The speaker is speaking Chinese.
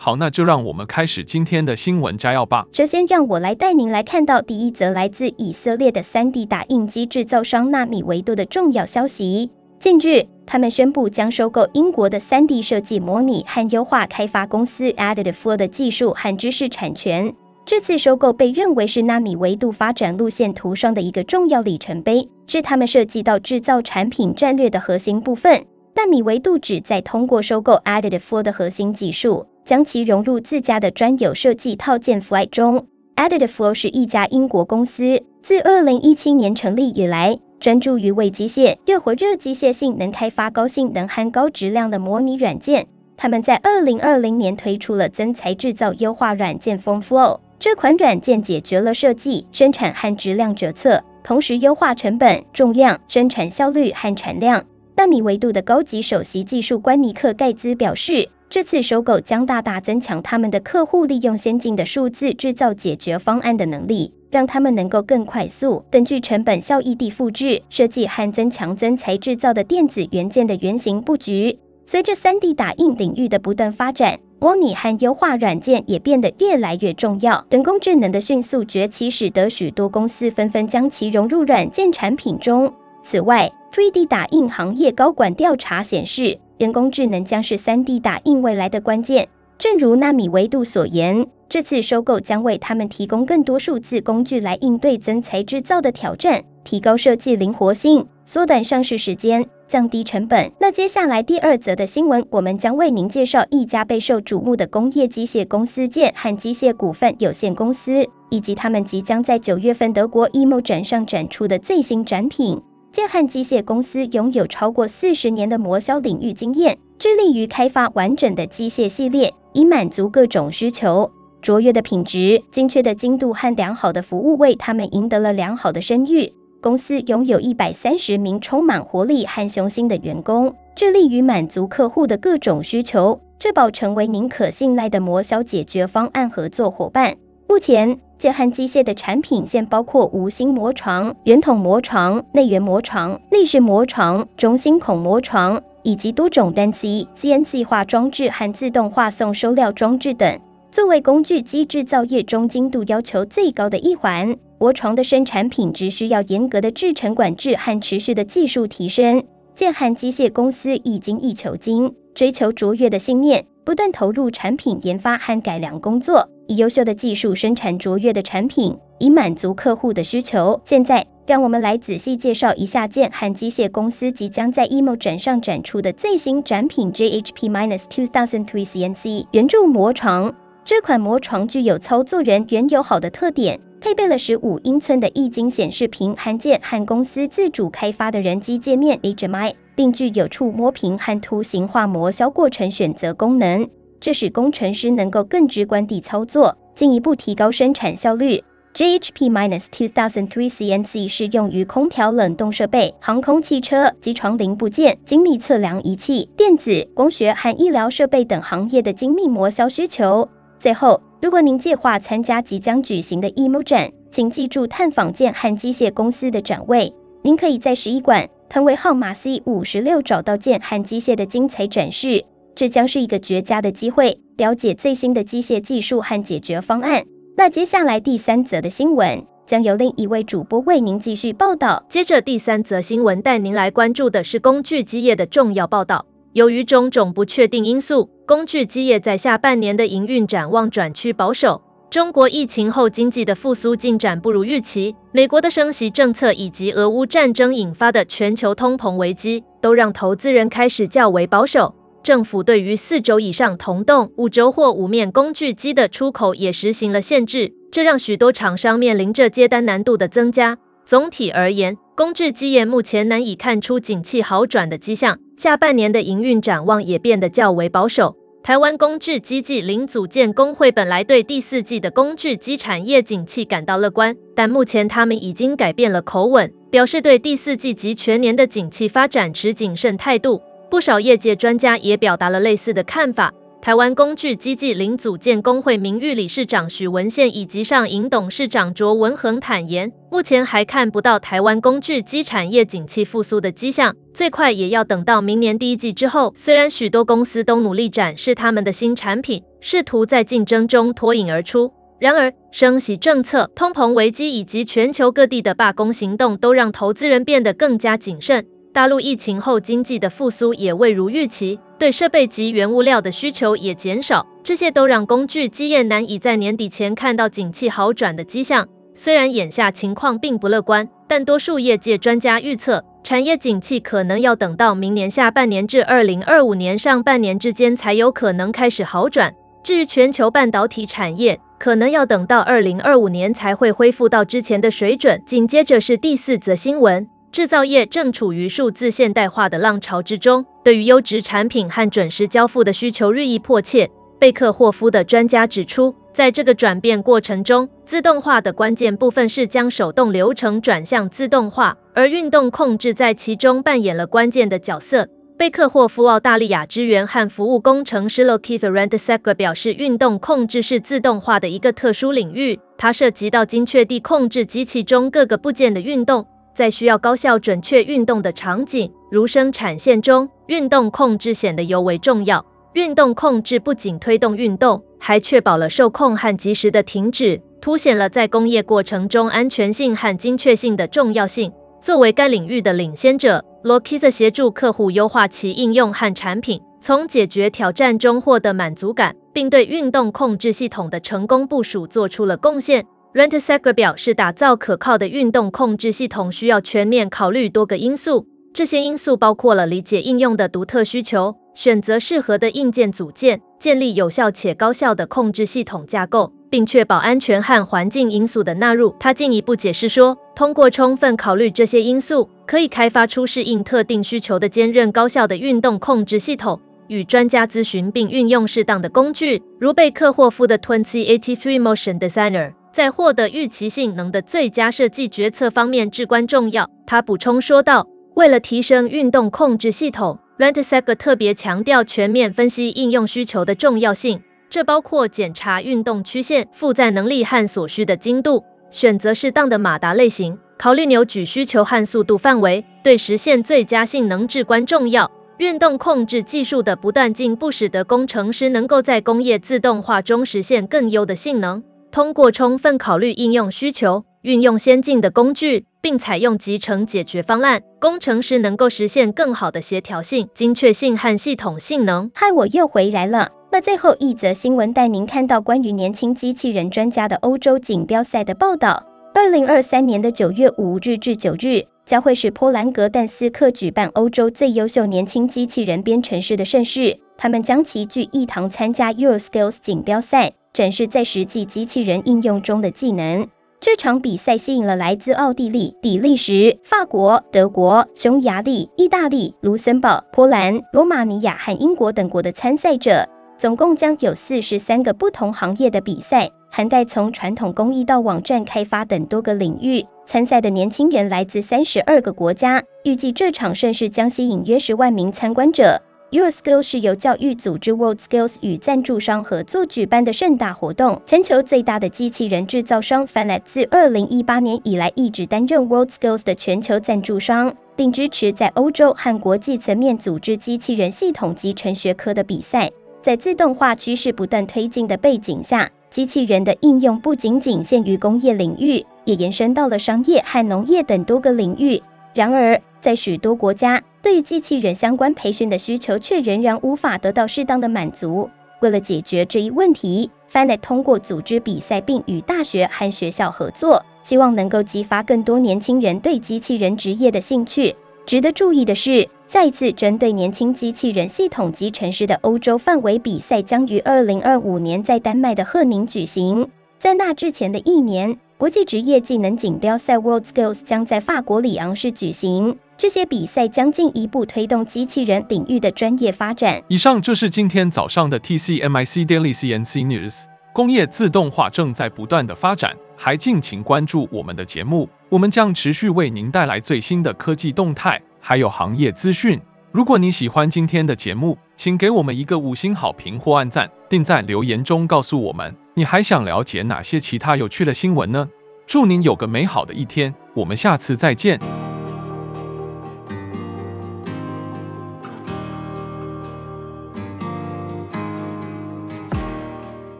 好，那就让我们开始今天的新闻摘要吧。首先，让我来带您来看到第一则来自以色列的 3D 打印机制造商纳米维度的重要消息。近日，他们宣布将收购英国的 3D 设计模拟和优化开发公司 Additive Flow 的技术和知识产权。这次收购被认为是纳米维度发展路线图上的一个重要里程碑，是他们涉及到制造产品战略的核心部分。纳米维度旨在通过收购 Additive Flow 的核心技术。将其融入自家的专有设计套件 Fly 中。Additive Flow 是一家英国公司，自2017年成立以来，专注于为机械、热活热机械性能开发高性能和高质量的模拟软件。他们在2020年推出了增材制造优化软件 Flow 这款软件解决了设计、生产和质量决策，同时优化成本、重量、生产效率和产量。纳米维度的高级首席技术官尼克盖兹表示。这次收购将大大增强他们的客户利用先进的数字制造解决方案的能力，让他们能够更快速、更具成本效益地复制、设计和增强增材制造的电子元件的原型布局。随着 3D 打印领域的不断发展，模拟和优化软件也变得越来越重要。人工智能的迅速崛起，使得许多公司纷纷将其融入软件产品中。此外，3D 打印行业高管调查显示，人工智能将是 3D 打印未来的关键。正如纳米维度所言，这次收购将为他们提供更多数字工具来应对增材制造的挑战，提高设计灵活性，缩短上市时间，降低成本。那接下来第二则的新闻，我们将为您介绍一家备受瞩目的工业机械公司——建汉机械股份有限公司，以及他们即将在九月份德国 EMO 展上展出的最新展品。建汉机械公司拥有超过四十年的磨削领域经验，致力于开发完整的机械系列，以满足各种需求。卓越的品质、精确的精度和良好的服务为他们赢得了良好的声誉。公司拥有一百三十名充满活力和雄心的员工，致力于满足客户的各种需求，确保成为您可信赖的磨削解决方案合作伙伴。目前，建汉机械的产品线包括无芯磨床、圆筒磨床、内圆磨床、立式磨床、中心孔磨床，以及多种单 C、CNC 化装置和自动化送收料装置等。作为工具机制造业中精度要求最高的一环，磨床的生产品质需要严格的制程管制和持续的技术提升。建汉机械公司以精益求精，追求卓越的信念，不断投入产品研发和改良工作。以优秀的技术生产卓越的产品，以满足客户的需求。现在，让我们来仔细介绍一下建汉机械公司即将在 EMO 展上展出的最新展品 JHP Minus 2003 CNC 圆柱磨床。这款磨床具有操作人员友好的特点，配备了十五英寸的液晶显示屏和建汉公司自主开发的人机界面 HMI，并具有触摸屏和图形化模削过程选择功能。这使工程师能够更直观地操作，进一步提高生产效率。JHP minus 2,000 3 CNC 适用于空调冷冻设备、航空汽车、机床零部件、精密测量仪器、电子、光学和医疗设备等行业的精密模削需求。最后，如果您计划参加即将举行的 EMO 展，请记住探访建汉机械公司的展位。您可以在十一馆摊位号码 C 五十六找到建汉机械的精彩展示。这将是一个绝佳的机会，了解最新的机械技术和解决方案。那接下来第三则的新闻将由另一位主播为您继续报道。接着第三则新闻带您来关注的是工具机业的重要报道。由于种种不确定因素，工具机业在下半年的营运展望转趋保守。中国疫情后经济的复苏进展不如预期，美国的升息政策以及俄乌战争引发的全球通膨危机，都让投资人开始较为保守。政府对于四轴以上铜动五轴或五面工具机的出口也实行了限制，这让许多厂商面临着接单难度的增加。总体而言，工具机业目前难以看出景气好转的迹象，下半年的营运展望也变得较为保守。台湾工具机暨零组件工会本来对第四季的工具机产业景气感到乐观，但目前他们已经改变了口吻，表示对第四季及全年的景气发展持谨慎态度。不少业界专家也表达了类似的看法。台湾工具机暨零组件工会名誉理事长许文宪以及上银董事长卓文恒坦言，目前还看不到台湾工具机产业景气复苏的迹象，最快也要等到明年第一季之后。虽然许多公司都努力展示他们的新产品，试图在竞争中脱颖而出，然而升息政策、通膨危机以及全球各地的罢工行动都让投资人变得更加谨慎。大陆疫情后经济的复苏也未如预期。对设备及原物料的需求也减少，这些都让工具机业难以在年底前看到景气好转的迹象。虽然眼下情况并不乐观，但多数业界专家预测，产业景气可能要等到明年下半年至二零二五年上半年之间才有可能开始好转。至于全球半导体产业，可能要等到二零二五年才会恢复到之前的水准。紧接着是第四则新闻。制造业正处于数字现代化的浪潮之中，对于优质产品和准时交付的需求日益迫切。贝克霍夫的专家指出，在这个转变过程中，自动化的关键部分是将手动流程转向自动化，而运动控制在其中扮演了关键的角色。贝克霍夫澳大利亚支援和服务工程师 Lokeith Rentschler 表示，运动控制是自动化的一个特殊领域，它涉及到精确地控制机器中各个部件的运动。在需要高效准确运动的场景，如生产线中，运动控制显得尤为重要。运动控制不仅推动运动，还确保了受控和及时的停止，凸显了在工业过程中安全性和精确性的重要性。作为该领域的领先者，Lokisa 协助客户优化其应用和产品，从解决挑战中获得满足感，并对运动控制系统的成功部署做出了贡献。Rentschler 表示，打造可靠的运动控制系统需要全面考虑多个因素。这些因素包括了理解应用的独特需求、选择适合的硬件组件、建立有效且高效的控制系统架构，并确保安全和环境因素的纳入。他进一步解释说，通过充分考虑这些因素，可以开发出适应特定需求的坚韧高效的运动控制系统。与专家咨询并运用适当的工具，如贝克霍夫的2083 Motion Designer。在获得预期性能的最佳设计决策方面至关重要，他补充说道。为了提升运动控制系统，Rentschler 特别强调全面分析应用需求的重要性，这包括检查运动曲线、负载能力和所需的精度，选择适当的马达类型，考虑扭矩需求和速度范围，对实现最佳性能至关重要。运动控制技术的不断进步，使得工程师能够在工业自动化中实现更优的性能。通过充分考虑应用需求，运用先进的工具，并采用集成解决方案，工程师能够实现更好的协调性、精确性和系统性能。嗨，我又回来了。那最后一则新闻带您看到关于年轻机器人专家的欧洲锦标赛的报道。二零二三年的九月五日至九日，将会是波兰格但斯克举办欧洲最优秀年轻机器人编程师的盛事，他们将齐聚一堂参加 EuroSkills 锦标赛。展示在实际机器人应用中的技能。这场比赛吸引了来自奥地利、比利时、法国、德国、匈牙利、意大利、卢森堡、波兰、罗马尼亚和英国等国的参赛者。总共将有四十三个不同行业的比赛，涵盖从传统工艺到网站开发等多个领域。参赛的年轻人来自三十二个国家。预计这场盛事将吸引约十万名参观者。Your Skills 是由教育组织 WorldSkills 与赞助商合作举办的盛大活动。全球最大的机器人制造商 Fanuc 自2018年以来一直担任 WorldSkills 的全球赞助商，并支持在欧洲和国际层面组织机器人系统集成学科的比赛。在自动化趋势不断推进的背景下，机器人的应用不仅仅限于工业领域，也延伸到了商业和农业等多个领域。然而，在许多国家，对于机器人相关培训的需求却仍然无法得到适当的满足。为了解决这一问题，FANET 通过组织比赛并与大学和学校合作，希望能够激发更多年轻人对机器人职业的兴趣。值得注意的是，下一次针对年轻机器人系统集成师的欧洲范围比赛将于二零二五年在丹麦的赫宁举行。在那之前的一年，国际职业技能锦标赛 WorldSkills 将在法国里昂市举行。这些比赛将进一步推动机器人领域的专业发展。以上就是今天早上的 TCMIC Daily CNC News。工业自动化正在不断的发展，还敬请关注我们的节目，我们将持续为您带来最新的科技动态，还有行业资讯。如果你喜欢今天的节目，请给我们一个五星好评或按赞，并在留言中告诉我们你还想了解哪些其他有趣的新闻呢？祝您有个美好的一天，我们下次再见。